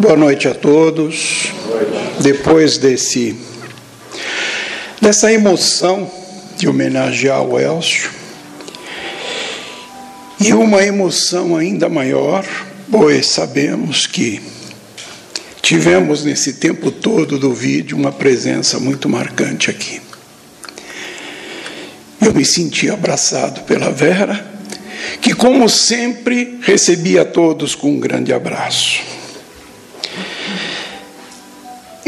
Boa noite a todos. Depois desse dessa emoção de homenagear o Elcio e uma emoção ainda maior, pois sabemos que tivemos nesse tempo todo do vídeo uma presença muito marcante aqui. Eu me senti abraçado pela Vera, que, como sempre, recebia todos com um grande abraço.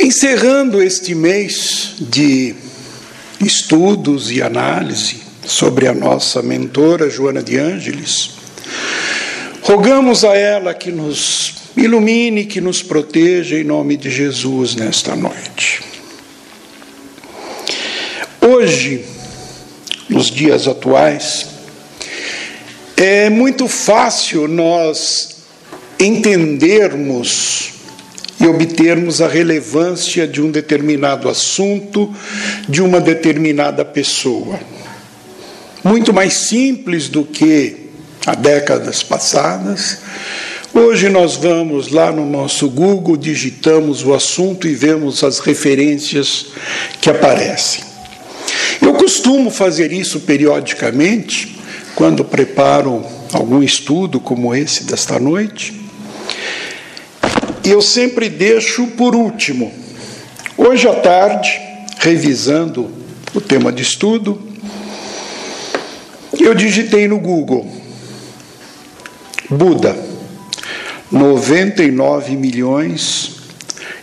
Encerrando este mês de estudos e análise sobre a nossa mentora Joana de Ângeles, rogamos a ela que nos ilumine, que nos proteja em nome de Jesus nesta noite. Hoje, nos dias atuais, é muito fácil nós entendermos e obtermos a relevância de um determinado assunto, de uma determinada pessoa. Muito mais simples do que há décadas passadas. Hoje nós vamos lá no nosso Google, digitamos o assunto e vemos as referências que aparecem. Eu costumo fazer isso periodicamente, quando preparo algum estudo como esse desta noite. E eu sempre deixo por último. Hoje à tarde, revisando o tema de estudo, eu digitei no Google Buda, 99 milhões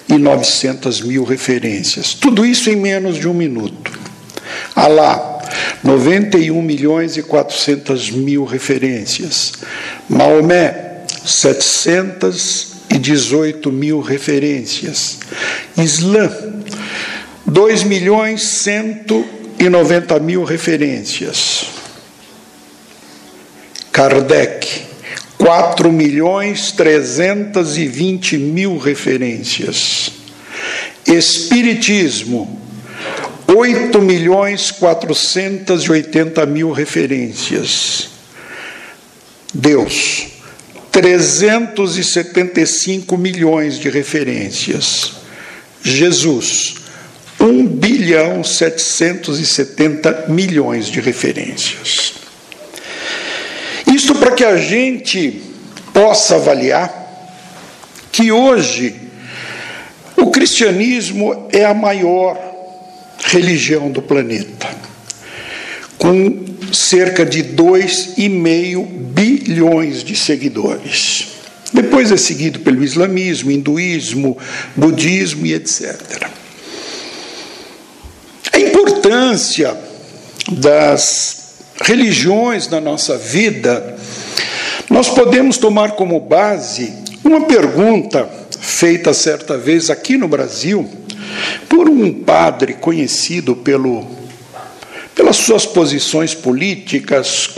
e 900 mil referências. Tudo isso em menos de um minuto. Alá, 91 milhões e 400 mil referências. Maomé, 718 mil referências. Islã, 2 milhões 190 mil referências. Kardec, 4 milhões 320 mil referências. Espiritismo, 8 milhões 480 mil referências. Deus, 375 milhões de referências. Jesus, 1 bilhão 770 milhões de referências. Isto para que a gente possa avaliar que hoje o cristianismo é a maior religião do planeta, com cerca de 2,5 bilhões de seguidores. Depois é seguido pelo islamismo, hinduísmo, budismo e etc. A importância das religiões na nossa vida, nós podemos tomar como base uma pergunta feita certa vez aqui no Brasil por um padre conhecido pelo, pelas suas posições políticas,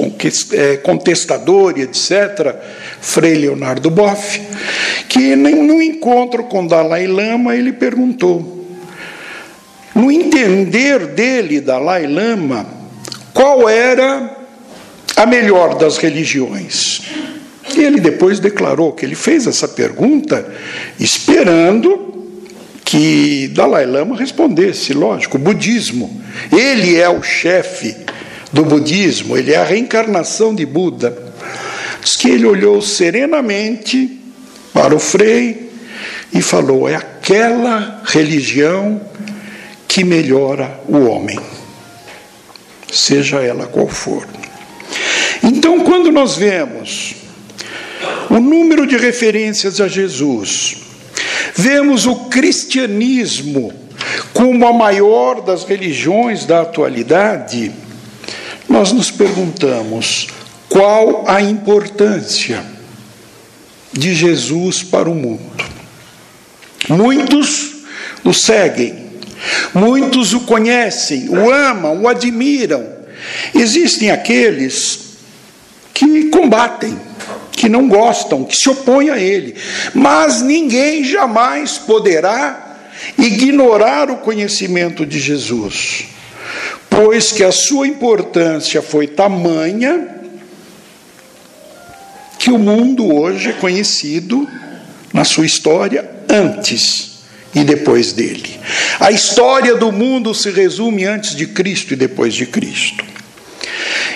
é, contestador e etc., Frei Leonardo Boff, que no encontro com Dalai Lama ele perguntou, no entender dele, Dalai Lama, qual era a melhor das religiões. E ele depois declarou que ele fez essa pergunta esperando que Dalai Lama respondesse, lógico, o budismo. Ele é o chefe do budismo, ele é a reencarnação de Buda. Diz que ele olhou serenamente para o Frei e falou: é aquela religião que melhora o homem, seja ela qual for. Então, quando nós vemos o número de referências a Jesus, Vemos o cristianismo como a maior das religiões da atualidade. Nós nos perguntamos qual a importância de Jesus para o mundo. Muitos o seguem, muitos o conhecem, o amam, o admiram. Existem aqueles que combatem que não gostam, que se opõem a ele. Mas ninguém jamais poderá ignorar o conhecimento de Jesus, pois que a sua importância foi tamanha que o mundo hoje é conhecido na sua história antes e depois dele. A história do mundo se resume antes de Cristo e depois de Cristo.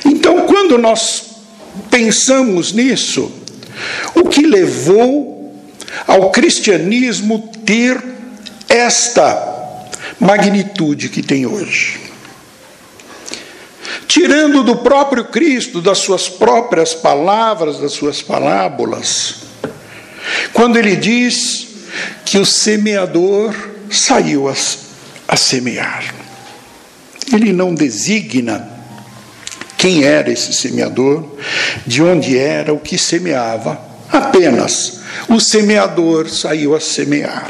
Então, quando nós pensamos nisso, o que levou ao cristianismo ter esta magnitude que tem hoje? Tirando do próprio Cristo, das suas próprias palavras, das suas parábolas, quando ele diz que o semeador saiu a, a semear. Ele não designa quem era esse semeador, de onde era, o que semeava, apenas o semeador saiu a semear.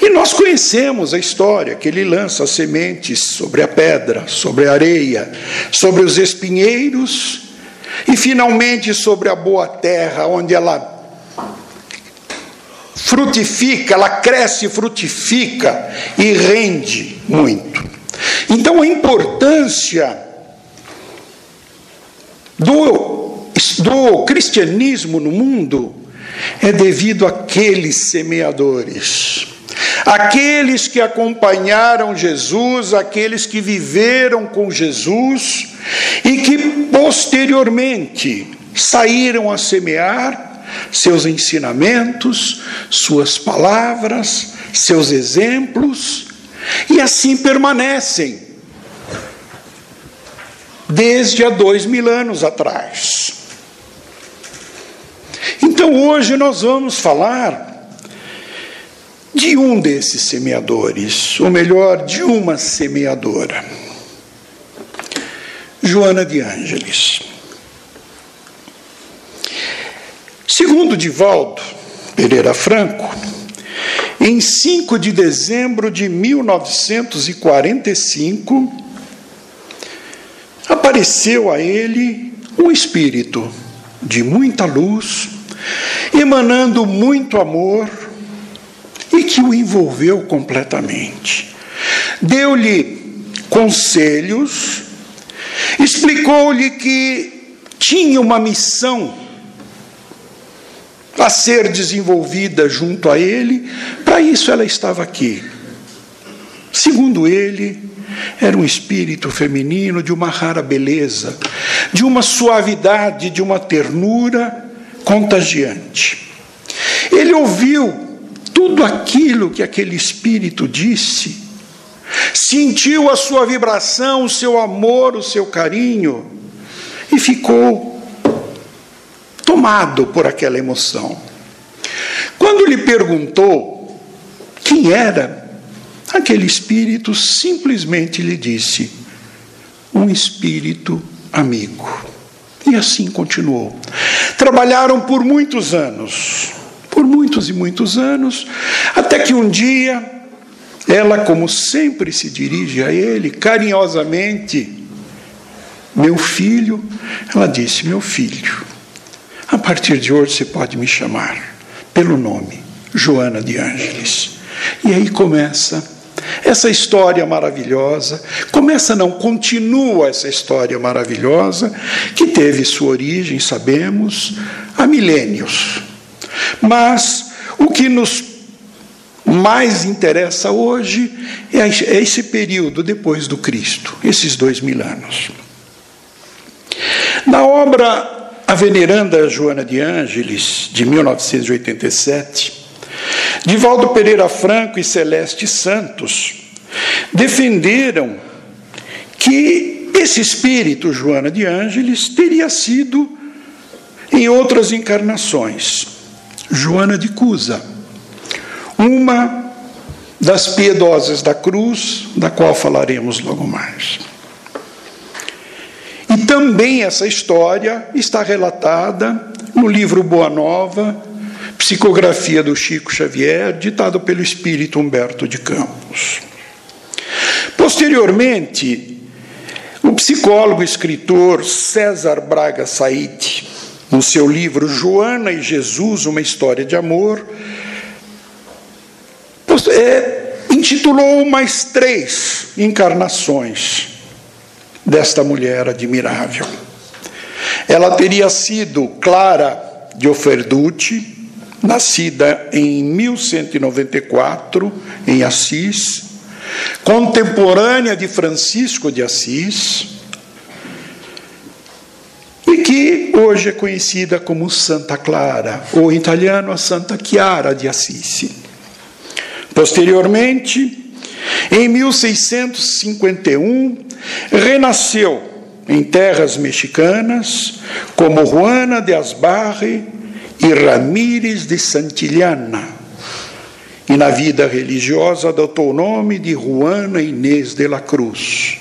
E nós conhecemos a história que ele lança sementes sobre a pedra, sobre a areia, sobre os espinheiros e finalmente sobre a boa terra, onde ela frutifica, ela cresce, frutifica e rende muito. Então a importância do, do cristianismo no mundo é devido àqueles semeadores. Aqueles que acompanharam Jesus, aqueles que viveram com Jesus e que posteriormente saíram a semear seus ensinamentos, suas palavras, seus exemplos, e assim permanecem desde há dois mil anos atrás. Então hoje nós vamos falar de um desses semeadores, ou melhor, de uma semeadora, Joana de Ângeles. Segundo Divaldo Pereira Franco, em 5 de dezembro de 1945, apareceu a ele um espírito de muita luz, emanando muito amor e que o envolveu completamente. Deu-lhe conselhos, explicou-lhe que tinha uma missão a ser desenvolvida junto a ele, para isso ela estava aqui. Segundo ele, era um espírito feminino de uma rara beleza, de uma suavidade, de uma ternura contagiante. Ele ouviu tudo aquilo que aquele espírito disse, sentiu a sua vibração, o seu amor, o seu carinho e ficou tomado por aquela emoção. Quando lhe perguntou quem era, aquele espírito simplesmente lhe disse: um espírito amigo. E assim continuou. Trabalharam por muitos anos, por muitos e muitos anos, até que um dia, ela, como sempre se dirige a ele, carinhosamente, meu filho, ela disse: Meu filho, a partir de hoje você pode me chamar pelo nome, Joana de Ângeles. E aí começa essa história maravilhosa. Começa, não, continua essa história maravilhosa, que teve sua origem, sabemos, há milênios. Mas o que nos mais interessa hoje é, é esse período depois do Cristo, esses dois mil anos. Na obra a veneranda Joana de Ângeles, de 1987, Divaldo Pereira Franco e Celeste Santos defenderam que esse espírito, Joana de Ângeles, teria sido em outras encarnações, Joana de Cusa, uma das piedosas da cruz, da qual falaremos logo mais. E também essa história está relatada no livro Boa Nova, psicografia do Chico Xavier, ditado pelo espírito Humberto de Campos. Posteriormente, o psicólogo e escritor César Braga Said, no seu livro Joana e Jesus, uma história de amor, é, intitulou mais três encarnações desta mulher admirável. Ela teria sido Clara de Oferdute, nascida em 1194 em Assis, contemporânea de Francisco de Assis, e que hoje é conhecida como Santa Clara, ou em italiano a Santa Chiara de Assis. Posteriormente, em 1651, renasceu em terras mexicanas como Juana de Asbarre e Ramírez de Santillana. E na vida religiosa adotou o nome de Juana Inês de la Cruz.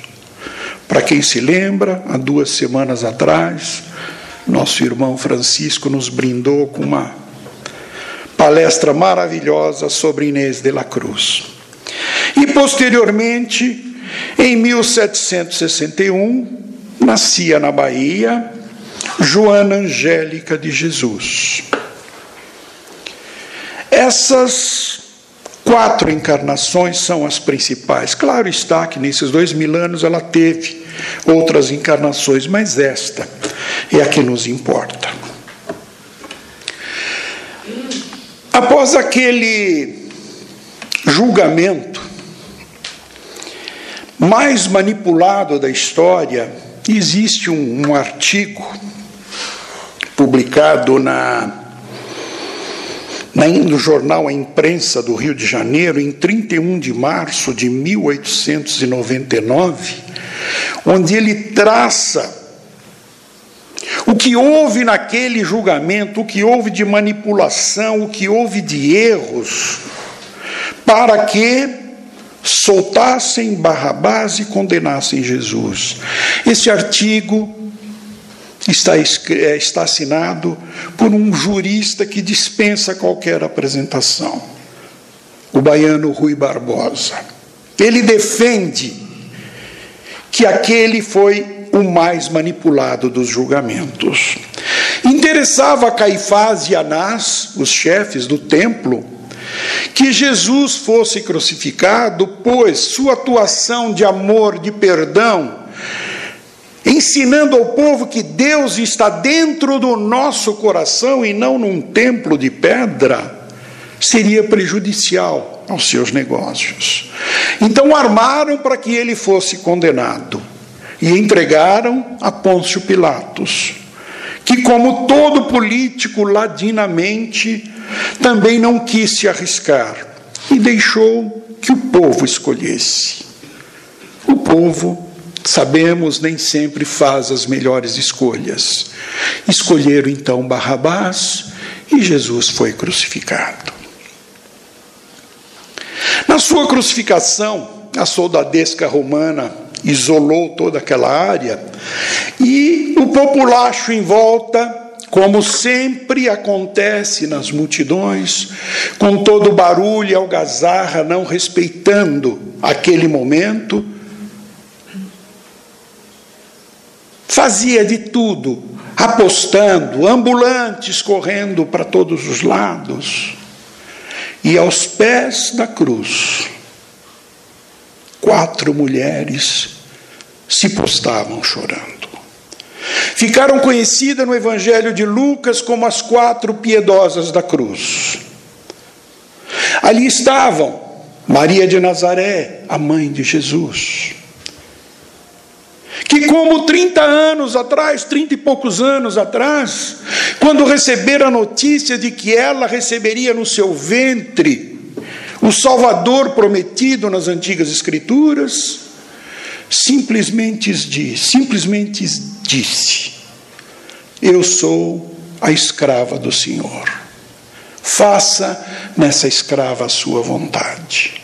Para quem se lembra, há duas semanas atrás, nosso irmão Francisco nos brindou com uma palestra maravilhosa sobre Inês de la Cruz. E posteriormente, em 1761, nascia na Bahia Joana Angélica de Jesus. Essas quatro encarnações são as principais. Claro está que nesses dois mil anos ela teve outras encarnações, mas esta é a que nos importa. Após aquele julgamento mais manipulado da história, existe um, um artigo publicado na, na, no jornal A Imprensa do Rio de Janeiro, em 31 de março de 1899, onde ele traça o que houve naquele julgamento, o que houve de manipulação, o que houve de erros, para que soltassem Barrabás e condenassem Jesus. Esse artigo está, é, está assinado por um jurista que dispensa qualquer apresentação, o baiano Rui Barbosa. Ele defende que aquele foi o mais manipulado dos julgamentos. Interessava a Caifás e Anás, os chefes do templo, que Jesus fosse crucificado, pois sua atuação de amor, de perdão, ensinando ao povo que Deus está dentro do nosso coração e não num templo de pedra, seria prejudicial aos seus negócios. Então armaram para que ele fosse condenado e entregaram a Pôncio Pilatos, que, como todo político ladinamente, também não quis se arriscar e deixou que o povo escolhesse. O povo sabemos, nem sempre faz as melhores escolhas. Escolheram então Barrabás e Jesus foi crucificado. Na sua crucificação, a soldadesca romana isolou toda aquela área e o populacho em volta como sempre acontece nas multidões, com todo o barulho e algazarra, não respeitando aquele momento, Fazia de tudo, apostando, ambulantes correndo para todos os lados. E aos pés da cruz, quatro mulheres se postavam chorando. Ficaram conhecidas no Evangelho de Lucas como as quatro piedosas da cruz. Ali estavam Maria de Nazaré, a mãe de Jesus que, como 30 anos atrás, 30 e poucos anos atrás, quando receberam a notícia de que ela receberia no seu ventre o Salvador prometido nas antigas Escrituras, simplesmente disse, simplesmente disse: Eu sou a escrava do Senhor. Faça nessa escrava a sua vontade.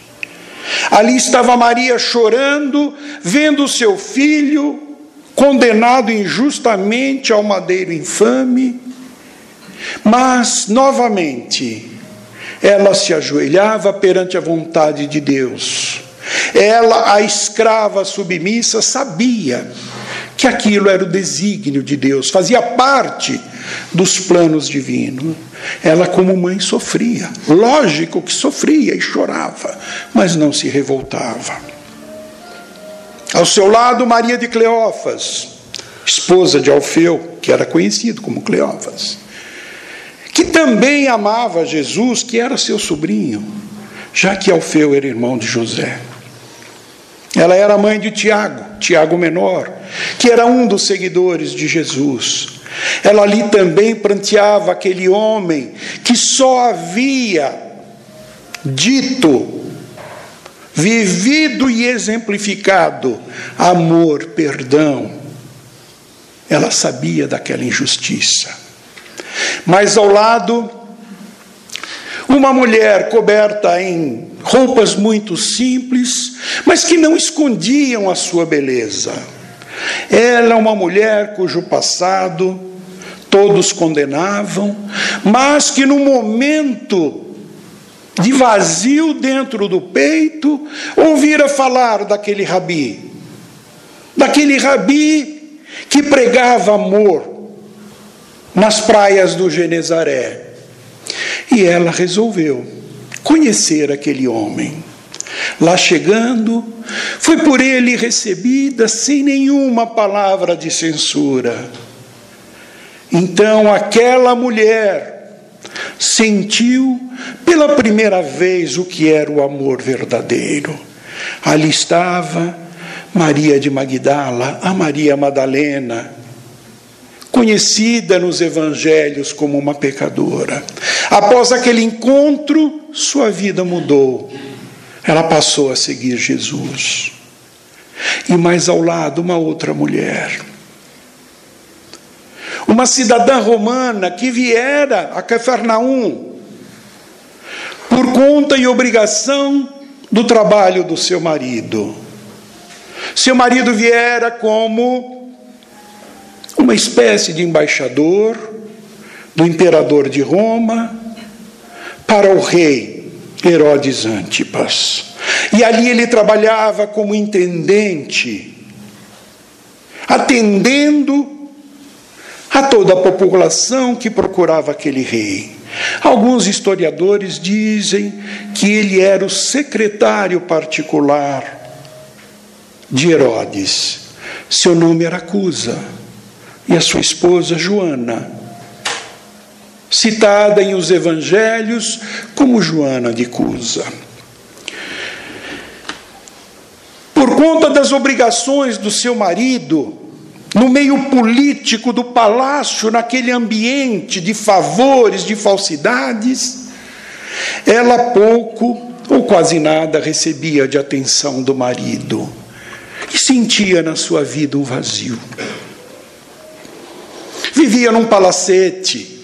Ali estava Maria chorando, vendo seu filho condenado injustamente ao madeiro infame, mas, novamente, ela se ajoelhava perante a vontade de Deus. Ela, a escrava submissa, sabia que aquilo era o desígnio de Deus, fazia parte dos planos divinos. Ela, como mãe, sofria. Lógico que sofria e chorava, mas não se revoltava. Ao seu lado, Maria de Cleófas, esposa de Alfeu, que era conhecido como Cleófas, que também amava Jesus, que era seu sobrinho, já que Alfeu era irmão de José. Ela era mãe de Tiago, Tiago menor, que era um dos seguidores de Jesus. Ela ali também pranteava aquele homem que só havia dito, vivido e exemplificado amor, perdão. Ela sabia daquela injustiça. Mas ao lado, uma mulher coberta em roupas muito simples, mas que não escondiam a sua beleza. Ela é uma mulher cujo passado todos condenavam, mas que no momento de vazio dentro do peito, ouvira falar daquele rabi, daquele rabi que pregava amor nas praias do Genezaré. E ela resolveu conhecer aquele homem. Lá chegando, foi por ele recebida sem nenhuma palavra de censura. Então aquela mulher sentiu pela primeira vez o que era o amor verdadeiro. Ali estava Maria de Magdala, a Maria Madalena, conhecida nos evangelhos como uma pecadora. Após aquele encontro, sua vida mudou. Ela passou a seguir Jesus. E mais ao lado, uma outra mulher. Uma cidadã romana que viera a Cafarnaum por conta e obrigação do trabalho do seu marido. Seu marido viera como uma espécie de embaixador do imperador de Roma para o rei Herodes Antipas. E ali ele trabalhava como intendente, atendendo a toda a população que procurava aquele rei. Alguns historiadores dizem que ele era o secretário particular de Herodes. Seu nome era Cusa e a sua esposa Joana citada em os evangelhos como Joana de Cusa. Por conta das obrigações do seu marido, no meio político do palácio, naquele ambiente de favores, de falsidades, ela pouco ou quase nada recebia de atenção do marido e sentia na sua vida um vazio. Vivia num palacete,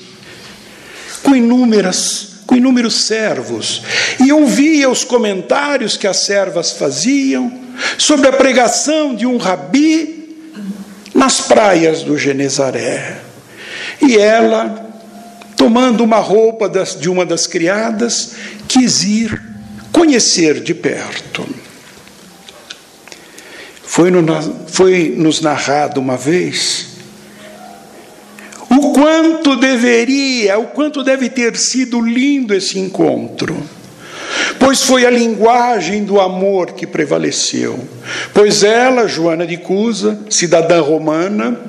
com inúmeras com inúmeros servos e ouvia os comentários que as servas faziam sobre a pregação de um rabi nas praias do Genezaré. E ela, tomando uma roupa das, de uma das criadas, quis ir conhecer de perto. Foi, no, foi nos narrado uma vez o quanto deveria, o quanto deve ter sido lindo esse encontro. Pois foi a linguagem do amor que prevaleceu. Pois ela, Joana de Cusa, cidadã romana,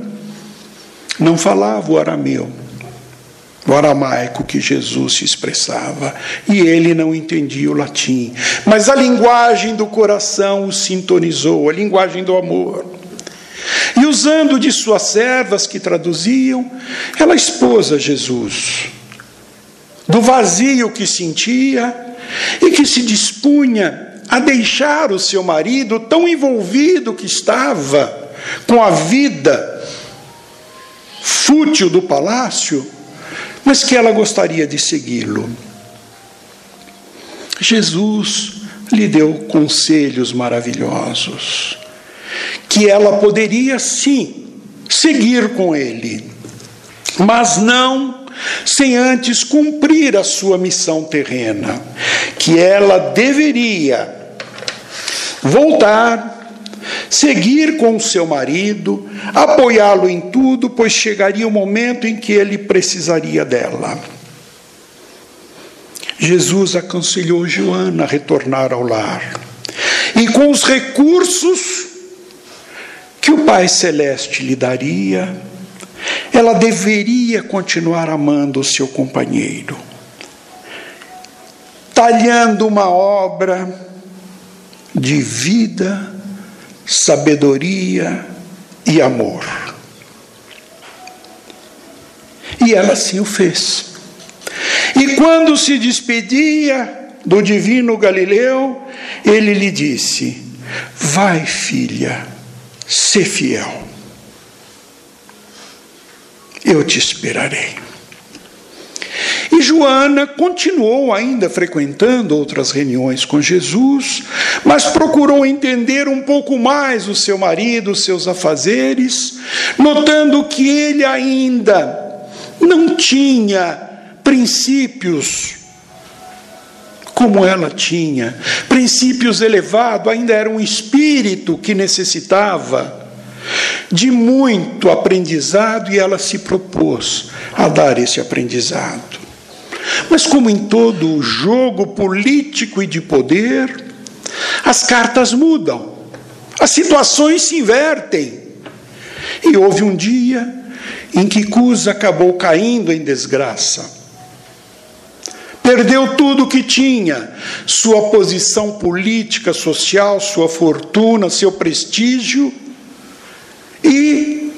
não falava o arameu, o aramaico que Jesus se expressava, e ele não entendia o latim. Mas a linguagem do coração o sintonizou, a linguagem do amor. E usando de suas servas que traduziam, ela expôs a Jesus do vazio que sentia e que se dispunha a deixar o seu marido tão envolvido que estava com a vida fútil do palácio, mas que ela gostaria de segui-lo. Jesus lhe deu conselhos maravilhosos que ela poderia sim seguir com ele, mas não sem antes cumprir a sua missão terrena, que ela deveria voltar, seguir com o seu marido, apoiá-lo em tudo, pois chegaria o momento em que ele precisaria dela. Jesus aconselhou Joana a retornar ao lar. E com os recursos que o Pai Celeste lhe daria, ela deveria continuar amando o seu companheiro, talhando uma obra de vida, sabedoria e amor. E ela assim o fez. E quando se despedia do divino Galileu, ele lhe disse: Vai, filha, ser fiel. Eu te esperarei. E Joana continuou ainda frequentando outras reuniões com Jesus, mas procurou entender um pouco mais o seu marido, os seus afazeres, notando que ele ainda não tinha princípios como ela tinha, princípios elevados, ainda era um espírito que necessitava de muito aprendizado e ela se propôs a dar esse aprendizado. Mas, como em todo jogo político e de poder, as cartas mudam, as situações se invertem. E houve um dia em que Cusa acabou caindo em desgraça. Perdeu tudo o que tinha, sua posição política, social, sua fortuna, seu prestígio, e,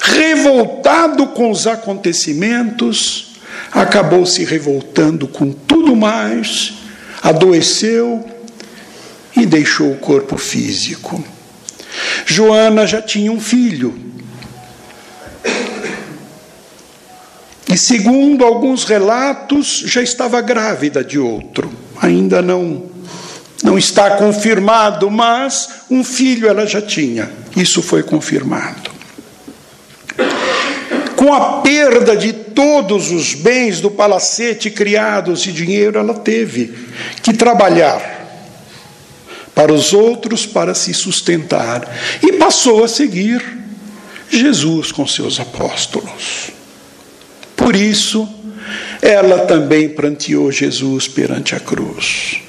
revoltado com os acontecimentos, acabou se revoltando com tudo mais, adoeceu e deixou o corpo físico. Joana já tinha um filho. E segundo alguns relatos, já estava grávida de outro. Ainda não não está confirmado, mas um filho ela já tinha. Isso foi confirmado com a perda de todos os bens do palacete, criados e dinheiro, ela teve que trabalhar para os outros para se sustentar e passou a seguir Jesus com seus apóstolos. Por isso, ela também pranteou Jesus perante a cruz.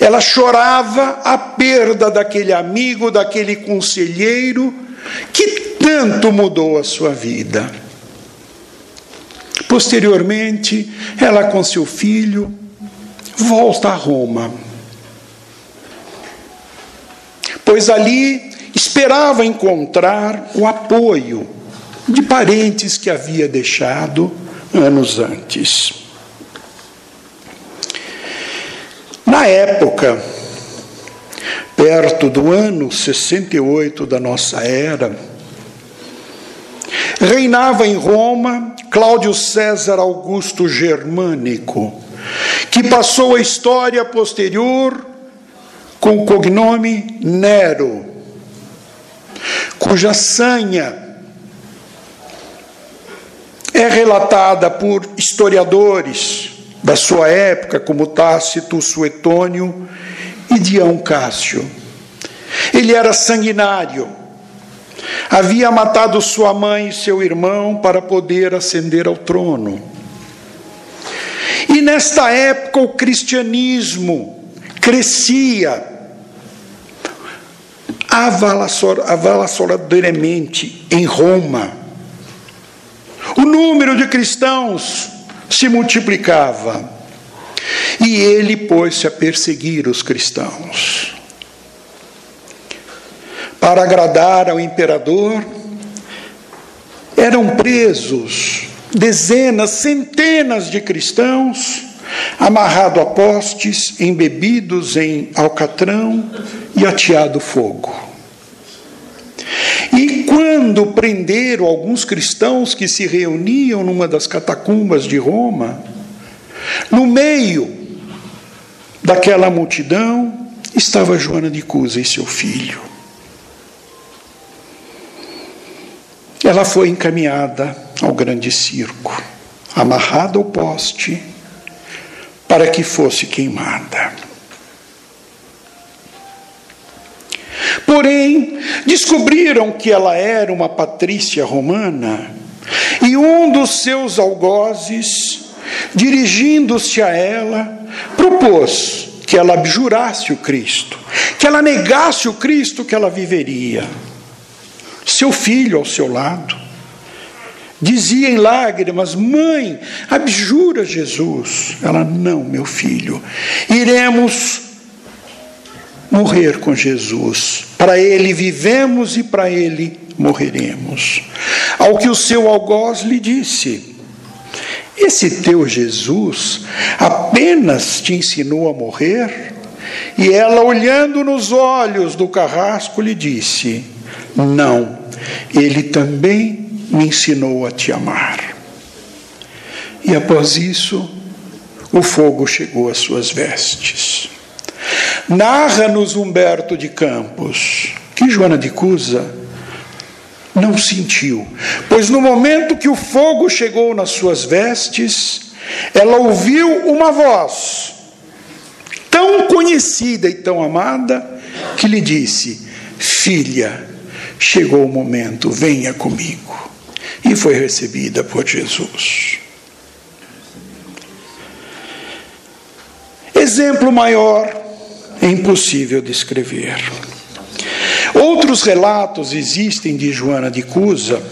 Ela chorava a perda daquele amigo, daquele conselheiro que tanto mudou a sua vida. Posteriormente, ela com seu filho volta a Roma. Pois ali esperava encontrar o apoio de parentes que havia deixado anos antes. Na época, perto do ano 68 da nossa era, Reinava em Roma Cláudio César Augusto Germânico, que passou a história posterior com o cognome Nero, cuja sanha é relatada por historiadores da sua época, como Tácito, Suetônio e Dião Cássio. Ele era sanguinário Havia matado sua mãe e seu irmão para poder ascender ao trono. E nesta época o cristianismo crescia avassaladoramente em Roma. Número de cristãos se multiplicava. E ele pôs-se a perseguir os cristãos para agradar ao imperador, eram presos dezenas, centenas de cristãos, amarrados a postes, embebidos em alcatrão e ateado fogo. E quando prenderam alguns cristãos que se reuniam numa das catacumbas de Roma, no meio daquela multidão estava Joana de Cusa e seu filho. ela foi encaminhada ao grande circo, amarrada ao poste, para que fosse queimada. Porém, descobriram que ela era uma patrícia romana, e um dos seus algozes, dirigindo-se a ela, propôs que ela abjurasse o Cristo, que ela negasse o Cristo que ela viveria seu filho ao seu lado. Dizia em lágrimas: Mãe, abjura Jesus. Ela: Não, meu filho, iremos morrer com Jesus. Para ele vivemos e para ele morreremos. Ao que o seu algoz lhe disse: Esse teu Jesus apenas te ensinou a morrer? E ela, olhando nos olhos do carrasco, lhe disse: Não, ele também me ensinou a te amar. E após isso, o fogo chegou às suas vestes. Narra-nos Humberto de Campos que Joana de Cusa não sentiu, pois no momento que o fogo chegou nas suas vestes, ela ouviu uma voz tão conhecida e tão amada que lhe disse: Filha, chegou o momento, venha comigo. E foi recebida por Jesus. Exemplo maior é impossível descrever. Outros relatos existem de Joana de Cusa,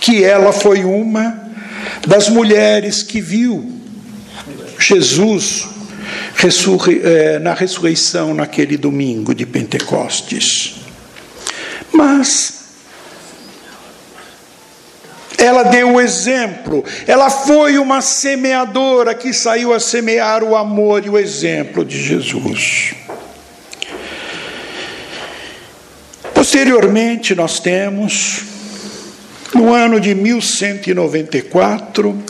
que ela foi uma das mulheres que viu Jesus eh, na ressurreição naquele domingo de Pentecostes. Mas ela deu o exemplo, ela foi uma semeadora que saiu a semear o amor e o exemplo de Jesus. Posteriormente, nós temos, no ano de 1194,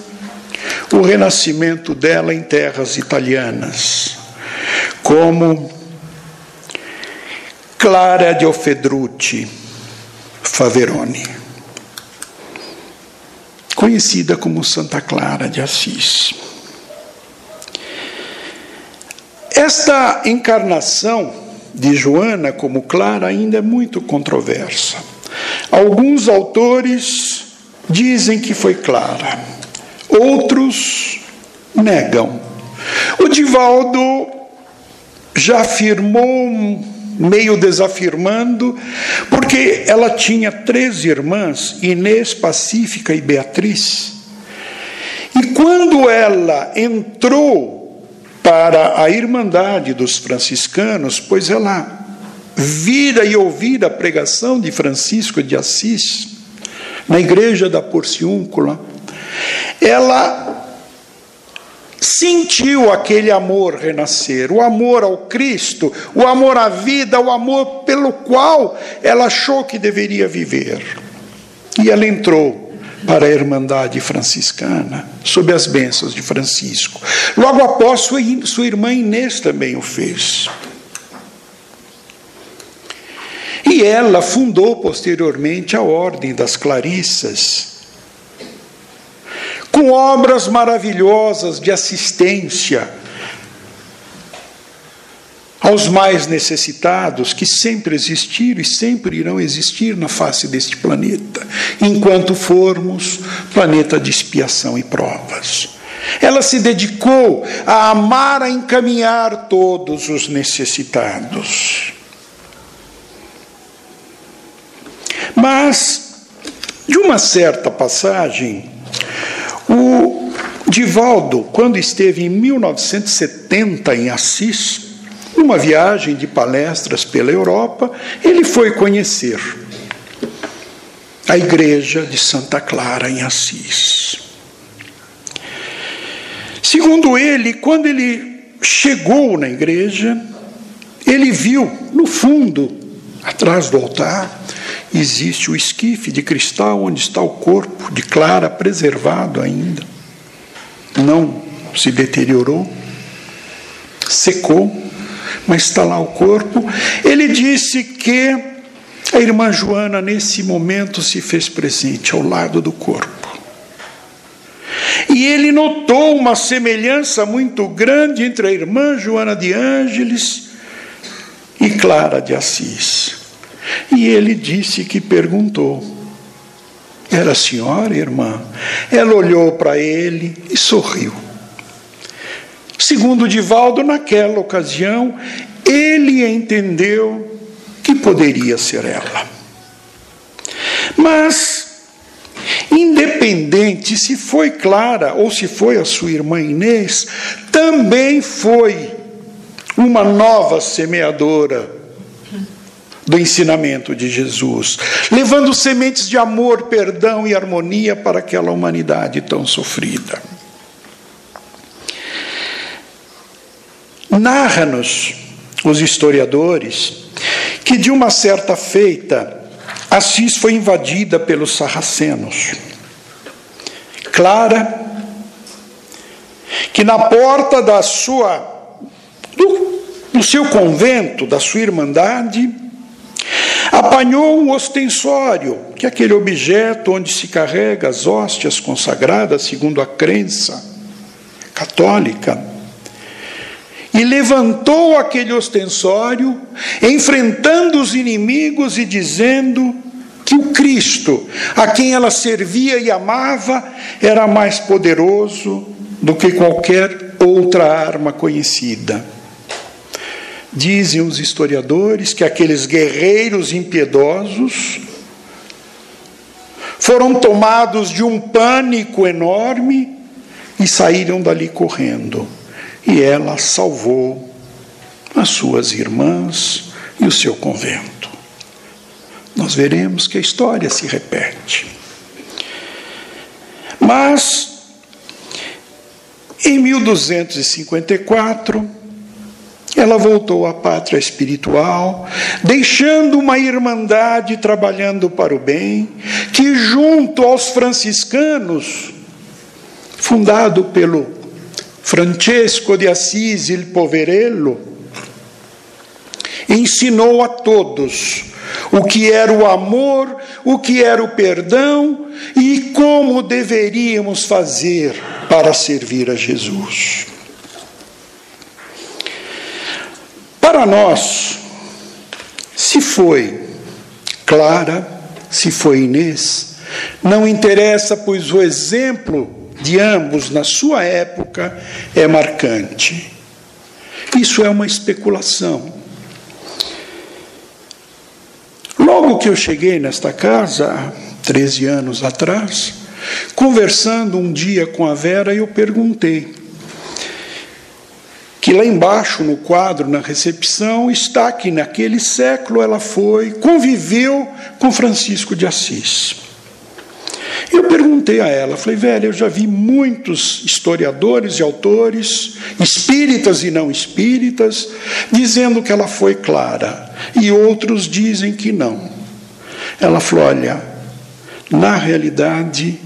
o renascimento dela em terras italianas, como Clara de Ofedrucci Faveroni, conhecida como Santa Clara de Assis. Esta encarnação de Joana como Clara ainda é muito controversa. Alguns autores dizem que foi Clara, outros negam. O Divaldo já afirmou, meio desafirmando, porque ela tinha três irmãs, Inês, Pacífica e Beatriz. E quando ela entrou para a Irmandade dos Franciscanos, pois ela vira e ouvir a pregação de Francisco de Assis na igreja da Porciúncula, ela sentiu aquele amor renascer, o amor ao Cristo, o amor à vida, o amor pelo qual ela achou que deveria viver. E ela entrou para a Irmandade Franciscana, sob as bênçãos de Francisco. Logo após, sua, sua irmã Inês também o fez. E ela fundou posteriormente a Ordem das Clarissas, com obras maravilhosas de assistência aos mais necessitados que sempre existiram e sempre irão existir na face deste planeta, enquanto formos planeta de expiação e provas. Ela se dedicou a amar, a encaminhar todos os necessitados. Mas, de uma certa passagem, o Divaldo, quando esteve em 1970 em Assis, numa viagem de palestras pela Europa, ele foi conhecer a igreja de Santa Clara em Assis. Segundo ele, quando ele chegou na igreja, ele viu no fundo, atrás do altar, existe o esquife de cristal onde está o corpo de Clara preservado ainda. Não se deteriorou, secou mas está lá o corpo. Ele disse que a irmã Joana, nesse momento, se fez presente ao lado do corpo. E ele notou uma semelhança muito grande entre a irmã Joana de Ângeles e Clara de Assis. E ele disse que perguntou: Era a senhora, irmã? Ela olhou para ele e sorriu. Segundo Divaldo, naquela ocasião, ele entendeu que poderia ser ela. Mas, independente se foi Clara ou se foi a sua irmã Inês, também foi uma nova semeadora do ensinamento de Jesus, levando sementes de amor, perdão e harmonia para aquela humanidade tão sofrida. Narra-nos os historiadores que de uma certa feita Assis foi invadida pelos sarracenos. Clara, que na porta da sua do, do seu convento, da sua irmandade, apanhou um ostensório, que é aquele objeto onde se carrega as hóstias consagradas segundo a crença católica e levantou aquele ostensório, enfrentando os inimigos e dizendo que o Cristo, a quem ela servia e amava, era mais poderoso do que qualquer outra arma conhecida. Dizem os historiadores que aqueles guerreiros impiedosos foram tomados de um pânico enorme e saíram dali correndo e ela salvou as suas irmãs e o seu convento. Nós veremos que a história se repete. Mas, em 1254, ela voltou à pátria espiritual, deixando uma irmandade trabalhando para o bem, que, junto aos franciscanos, fundado pelo Francesco de Assis il Poverello ensinou a todos o que era o amor, o que era o perdão e como deveríamos fazer para servir a Jesus. Nós, se foi Clara, se foi Inês, não interessa, pois o exemplo de ambos na sua época é marcante. Isso é uma especulação. Logo que eu cheguei nesta casa, 13 anos atrás, conversando um dia com a Vera, eu perguntei que lá embaixo no quadro, na recepção, está que naquele século ela foi, conviveu com Francisco de Assis. Eu perguntei a ela, falei, velho, eu já vi muitos historiadores e autores, espíritas e não espíritas, dizendo que ela foi clara, e outros dizem que não. Ela falou: olha, na realidade,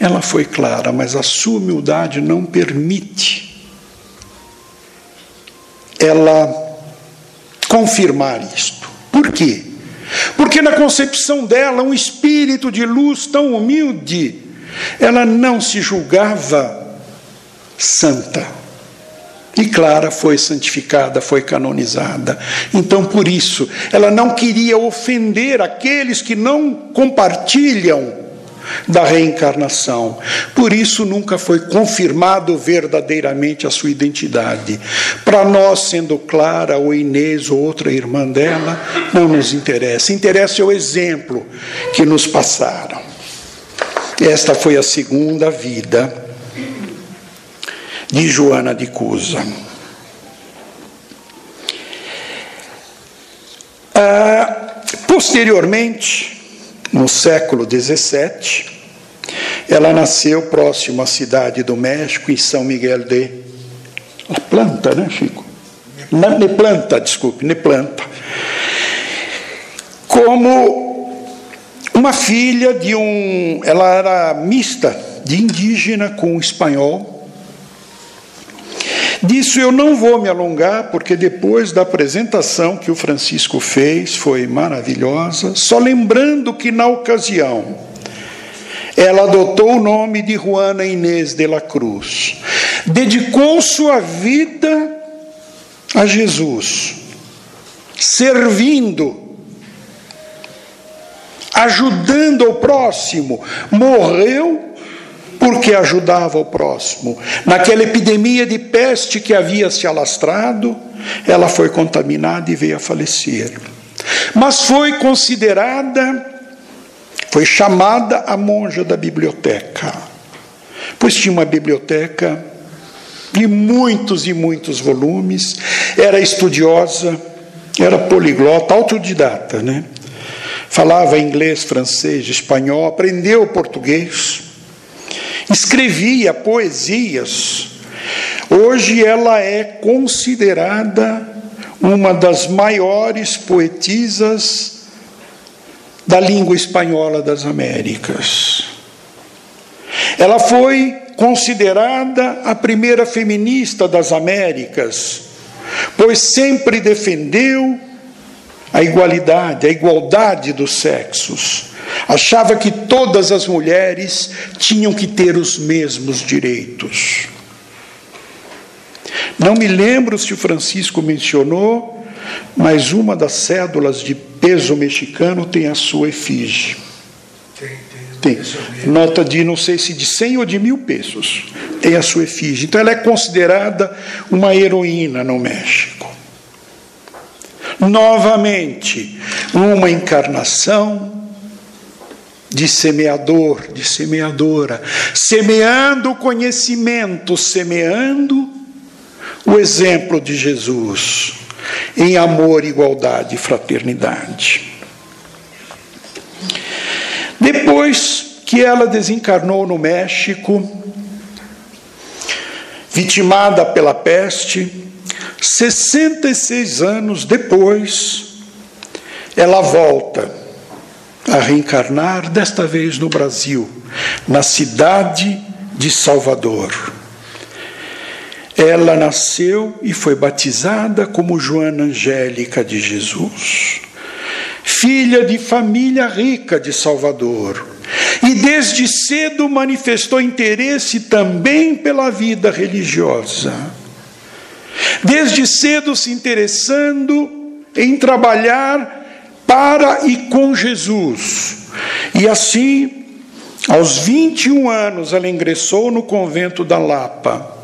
ela foi clara, mas a sua humildade não permite ela confirmar isto. Por quê? Porque na concepção dela, um espírito de luz tão humilde, ela não se julgava santa. E Clara foi santificada, foi canonizada. Então, por isso, ela não queria ofender aqueles que não compartilham da reencarnação. Por isso nunca foi confirmado verdadeiramente a sua identidade. Para nós, sendo Clara ou Inês ou outra irmã dela, não nos interessa. Interessa o exemplo que nos passaram. Esta foi a segunda vida de Joana de Cusa. Ah, posteriormente, no século XVII. Ela nasceu próximo à cidade do México, em São Miguel de La Planta, né, Chico? Na, Neplanta, desculpe, Neplanta. Como uma filha de um. Ela era mista, de indígena com espanhol Disso eu não vou me alongar, porque depois da apresentação que o Francisco fez foi maravilhosa, só lembrando que na ocasião ela adotou o nome de Juana Inês de la Cruz, dedicou sua vida a Jesus, servindo, ajudando o próximo, morreu porque ajudava o próximo. Naquela epidemia de peste que havia se alastrado, ela foi contaminada e veio a falecer. Mas foi considerada Foi chamada a monja da biblioteca, pois tinha uma biblioteca de muitos e muitos volumes, era estudiosa, era poliglota, autodidata, né? Falava inglês, francês, espanhol, aprendeu português, escrevia poesias. Hoje ela é considerada uma das maiores poetisas da língua espanhola das Américas. Ela foi considerada a primeira feminista das Américas, pois sempre defendeu a igualdade, a igualdade dos sexos. Achava que todas as mulheres tinham que ter os mesmos direitos. Não me lembro se o Francisco mencionou, mas uma das cédulas de peso mexicano tem a sua efígie. Tem. Nota de, não sei se de 100 ou de mil pesos, tem a sua efígie. Então ela é considerada uma heroína no México. Novamente, uma encarnação de semeador, de semeadora, semeando o conhecimento, semeando o exemplo de Jesus em amor, igualdade e fraternidade. Depois que ela desencarnou no México, vitimada pela peste, 66 anos depois, ela volta a reencarnar, desta vez no Brasil, na cidade de Salvador. Ela nasceu e foi batizada como Joana Angélica de Jesus filha de família rica de Salvador. E desde cedo manifestou interesse também pela vida religiosa. Desde cedo se interessando em trabalhar para e com Jesus. E assim, aos 21 anos, ela ingressou no convento da Lapa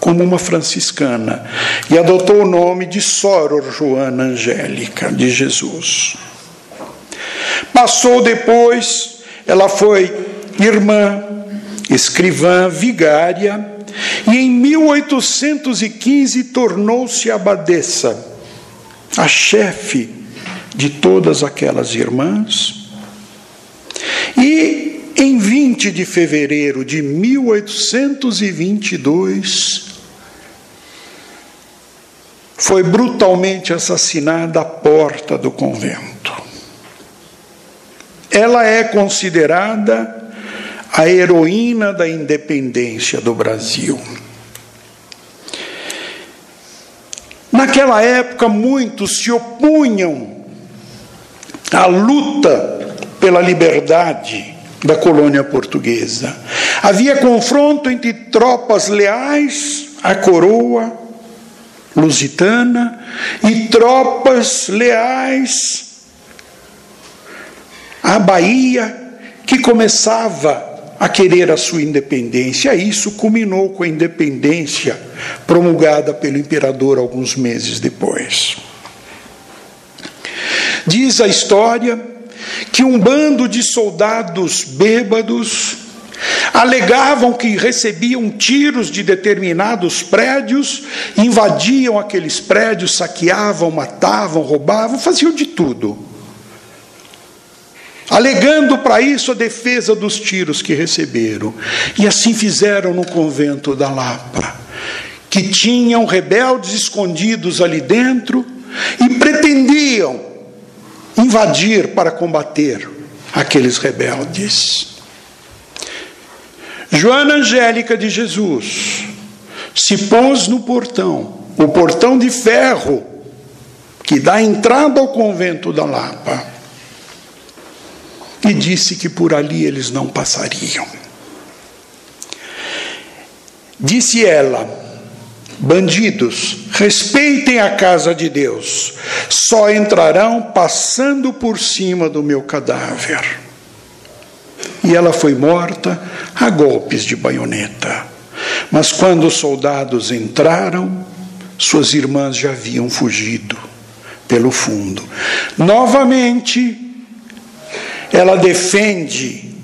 como uma franciscana e adotou o nome de Soror Joana Angélica de Jesus. Passou depois, ela foi irmã, escrivã, vigária, e em 1815 tornou-se abadesa, a chefe de todas aquelas irmãs. E em 20 de fevereiro de 1822, foi brutalmente assassinada à porta do convento ela é considerada a heroína da independência do Brasil. Naquela época, muitos se opunham à luta pela liberdade da colônia portuguesa. Havia confronto entre tropas leais à coroa lusitana e tropas leais a Bahia, que começava a querer a sua independência. Isso culminou com a independência promulgada pelo imperador alguns meses depois. Diz a história que um bando de soldados bêbados alegavam que recebiam tiros de determinados prédios, invadiam aqueles prédios, saqueavam, matavam, roubavam, faziam de tudo alegando para isso a defesa dos tiros que receberam. E assim fizeram no convento da Lapa, que tinham rebeldes escondidos ali dentro e pretendiam invadir para combater aqueles rebeldes. Joana Angélica de Jesus se pôs no portão, o portão de ferro que dá entrada ao convento da Lapa e disse que por ali eles não passariam. Disse ela: Bandidos, respeitem a casa de Deus, só entrarão passando por cima do meu cadáver. E ela foi morta a golpes de baioneta. Mas quando os soldados entraram, suas irmãs já haviam fugido pelo fundo. Novamente, ela defende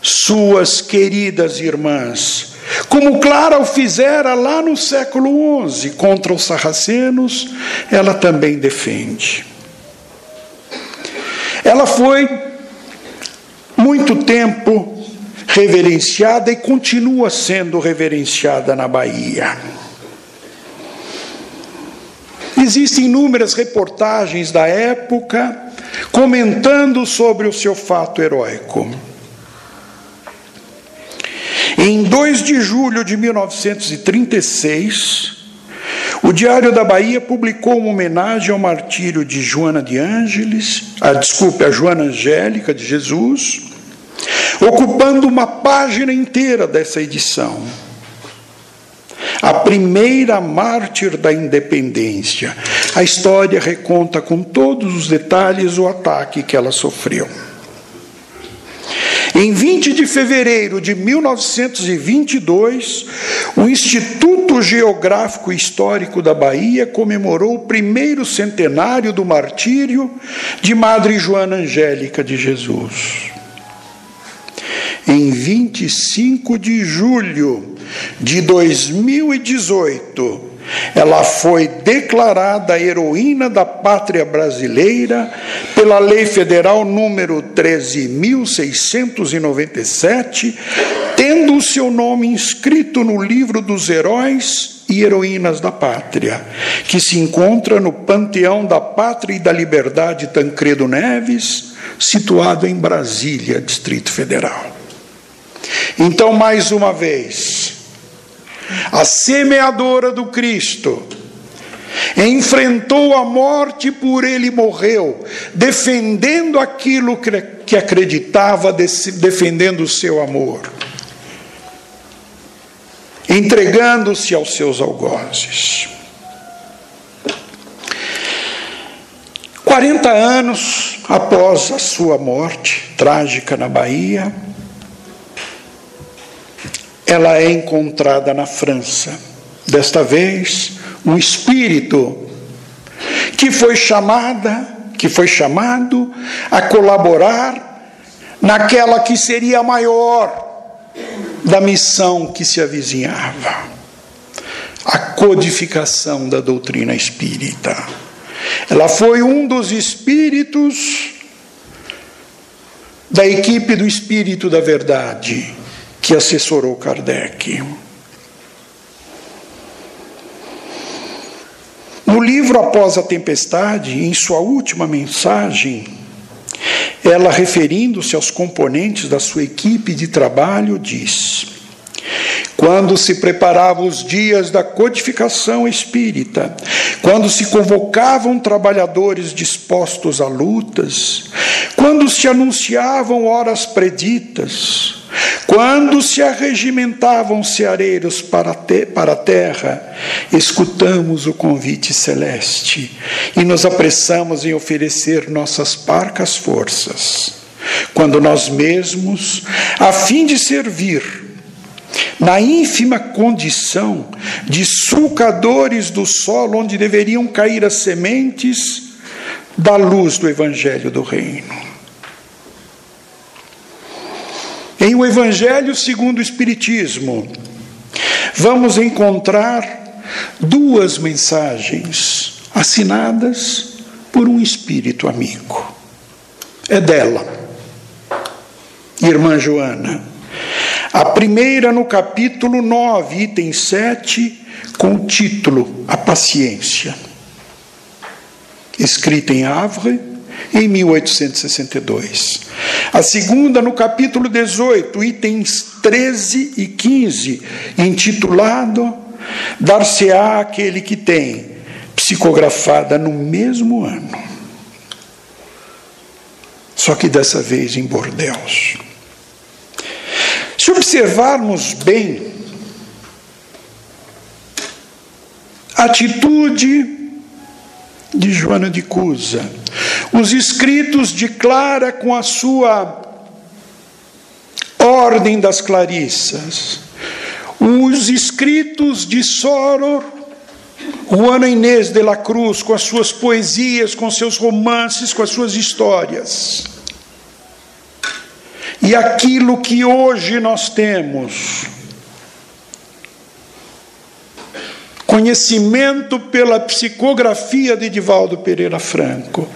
suas queridas irmãs, como Clara o fizera lá no século XI contra os sarracenos, ela também defende. Ela foi muito tempo reverenciada e continua sendo reverenciada na Bahia. Existem inúmeras reportagens da época comentando sobre o seu fato heróico. Em 2 de julho de 1936, o Diário da Bahia publicou uma homenagem ao martírio de Joana de Ângeles, a desculpe, a Joana Angélica de Jesus, ocupando uma página inteira dessa edição. A primeira mártir da independência. A história reconta com todos os detalhes o ataque que ela sofreu. Em 20 de fevereiro de 1922, o Instituto Geográfico Histórico da Bahia comemorou o primeiro centenário do martírio de Madre Joana Angélica de Jesus. Em 25 de julho de 2018, ela foi declarada heroína da pátria brasileira pela Lei Federal número 13697, tendo o seu nome inscrito no livro dos heróis e heroínas da pátria, que se encontra no Panteão da Pátria e da Liberdade Tancredo Neves, situado em Brasília, Distrito Federal. Então, mais uma vez, a semeadora do Cristo, enfrentou a morte por ele morreu, defendendo aquilo que acreditava, defendendo o seu amor, entregando-se aos seus algozes. 40 anos após a sua morte trágica na Bahia, ela é encontrada na França. Desta vez, um espírito que foi chamada, que foi chamado a colaborar naquela que seria a maior da missão que se avizinhava, a codificação da doutrina espírita. Ela foi um dos espíritos da equipe do Espírito da Verdade que assessorou Kardec. No livro Após a Tempestade, em sua última mensagem, ela, referindo-se aos componentes da sua equipe de trabalho, diz: quando se preparavam os dias da codificação espírita, quando se convocavam trabalhadores dispostos a lutas, quando se anunciavam horas preditas, quando se arregimentavam ceareiros para, te, para a terra, escutamos o convite celeste e nos apressamos em oferecer nossas parcas forças, quando nós mesmos, a fim de servir, na ínfima condição de sulcadores do solo onde deveriam cair as sementes da luz do Evangelho do Reino. Em o Evangelho segundo o Espiritismo, vamos encontrar duas mensagens assinadas por um espírito amigo. É dela, irmã Joana. A primeira no capítulo 9, item 7, com o título A Paciência. Escrita em Havre, em 1862. A segunda, no capítulo 18, itens 13 e 15, intitulado Dar-se-á aquele que tem, psicografada no mesmo ano. Só que dessa vez em Bordeus. Se observarmos bem, a atitude de Joana de Cusa. Os escritos de Clara com a sua Ordem das Clarissas. Os escritos de Soror Juana Inês de la Cruz, com as suas poesias, com seus romances, com as suas histórias. E aquilo que hoje nós temos, conhecimento pela psicografia de Divaldo Pereira Franco,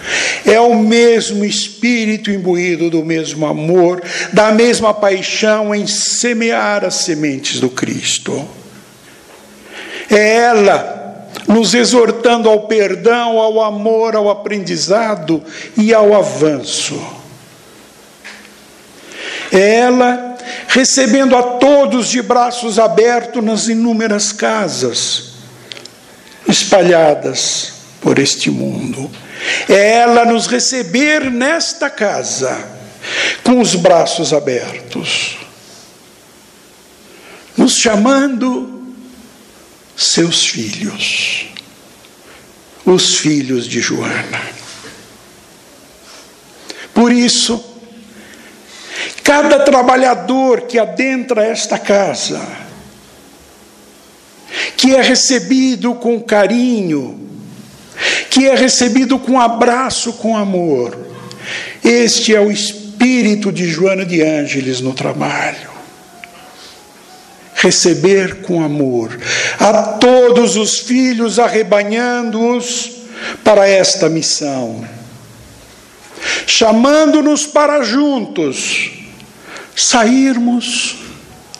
é o mesmo espírito imbuído do mesmo amor, da mesma paixão em semear as sementes do Cristo. É ela nos exortando ao perdão, ao amor, ao aprendizado e ao avanço. Ela recebendo a todos de braços abertos nas inúmeras casas espalhadas por este mundo. É ela nos receber nesta casa com os braços abertos, nos chamando seus filhos, os filhos de Joana. Por isso, cada trabalhador que adentra esta casa, que é recebido com carinho, que é recebido com abraço, com amor, este é o espírito de Joana de Ângeles no trabalho. Receber com amor. A todos os filhos, arrebanhando-os para esta missão, chamando-nos para juntos sairmos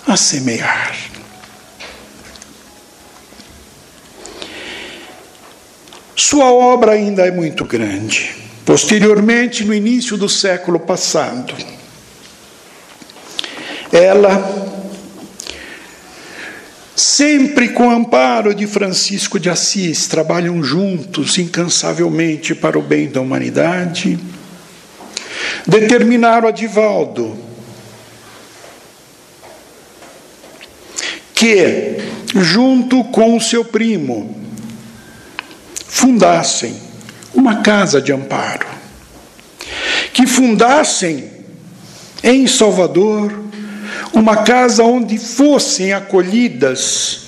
a semear. Sua obra ainda é muito grande. Posteriormente, no início do século passado, ela sempre com o amparo de Francisco de Assis, trabalham juntos incansavelmente para o bem da humanidade. Determinaram a Divaldo que, junto com o seu primo, fundassem uma casa de amparo, que fundassem em Salvador uma casa onde fossem acolhidas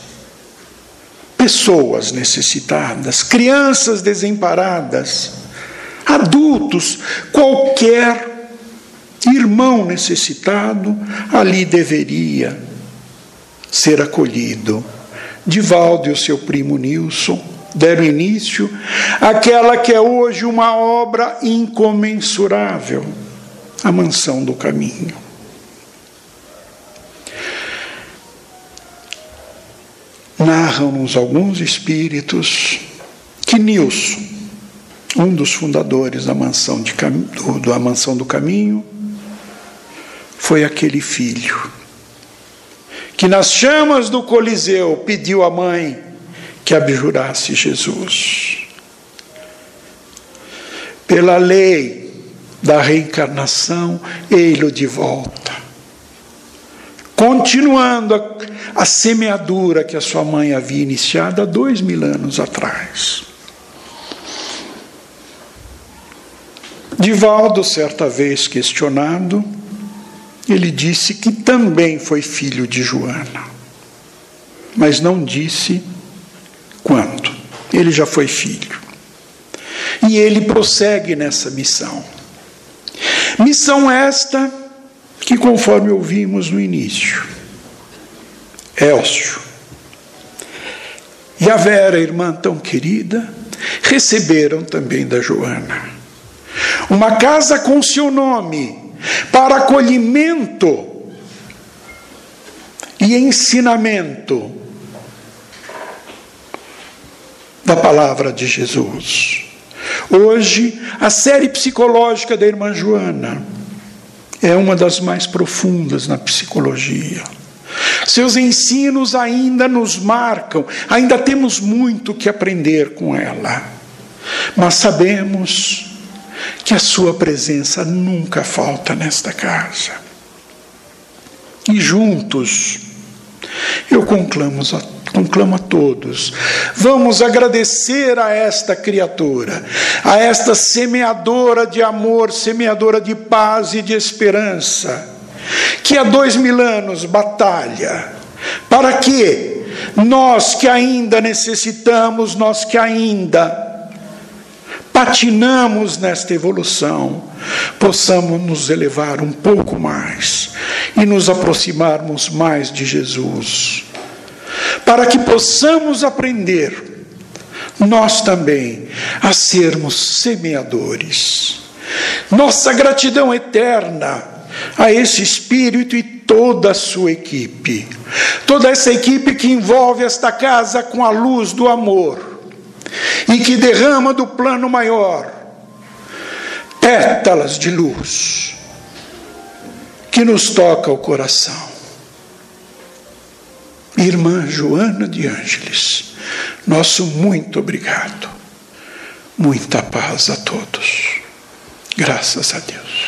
pessoas necessitadas, crianças desamparadas, adultos, qualquer irmão necessitado ali deveria ser acolhido. Divaldo e o seu primo Nilson deram início àquela que é hoje uma obra incomensurável, a Mansão do Caminho. narram-nos alguns espíritos que Nilson, um dos fundadores da mansão, de, do, da mansão do caminho, foi aquele filho que nas chamas do Coliseu pediu à mãe que abjurasse Jesus. Pela lei da reencarnação, ele de volta. Continuando a a semeadura que a sua mãe havia iniciado há dois mil anos atrás. Divaldo, certa vez questionado, ele disse que também foi filho de Joana, mas não disse quando. Ele já foi filho. E ele prossegue nessa missão. Missão esta que, conforme ouvimos no início, Elcio. E a Vera, irmã tão querida, receberam também da Joana. Uma casa com seu nome, para acolhimento e ensinamento da palavra de Jesus. Hoje, a série psicológica da irmã Joana é uma das mais profundas na psicologia. Seus ensinos ainda nos marcam, ainda temos muito que aprender com ela. Mas sabemos que a sua presença nunca falta nesta casa. E juntos, eu conclamo a conclamo a todos. Vamos agradecer a esta criatura, a esta semeadora de amor, semeadora de paz e de esperança que há dois mil anos batalha para que nós que ainda necessitamos, nós que ainda patinamos nesta evolução, possamos nos elevar um pouco mais e nos aproximarmos mais de Jesus, para que possamos aprender, nós também, a sermos semeadores. Nossa gratidão eterna a esse Espírito e toda a sua equipe, toda essa equipe que envolve esta casa com a luz do amor e que derrama do plano maior pétalas de luz que nos toca o coração. Irmã Joana de Ângeles, nosso muito obrigado. Muita paz a todos. Graças a Deus.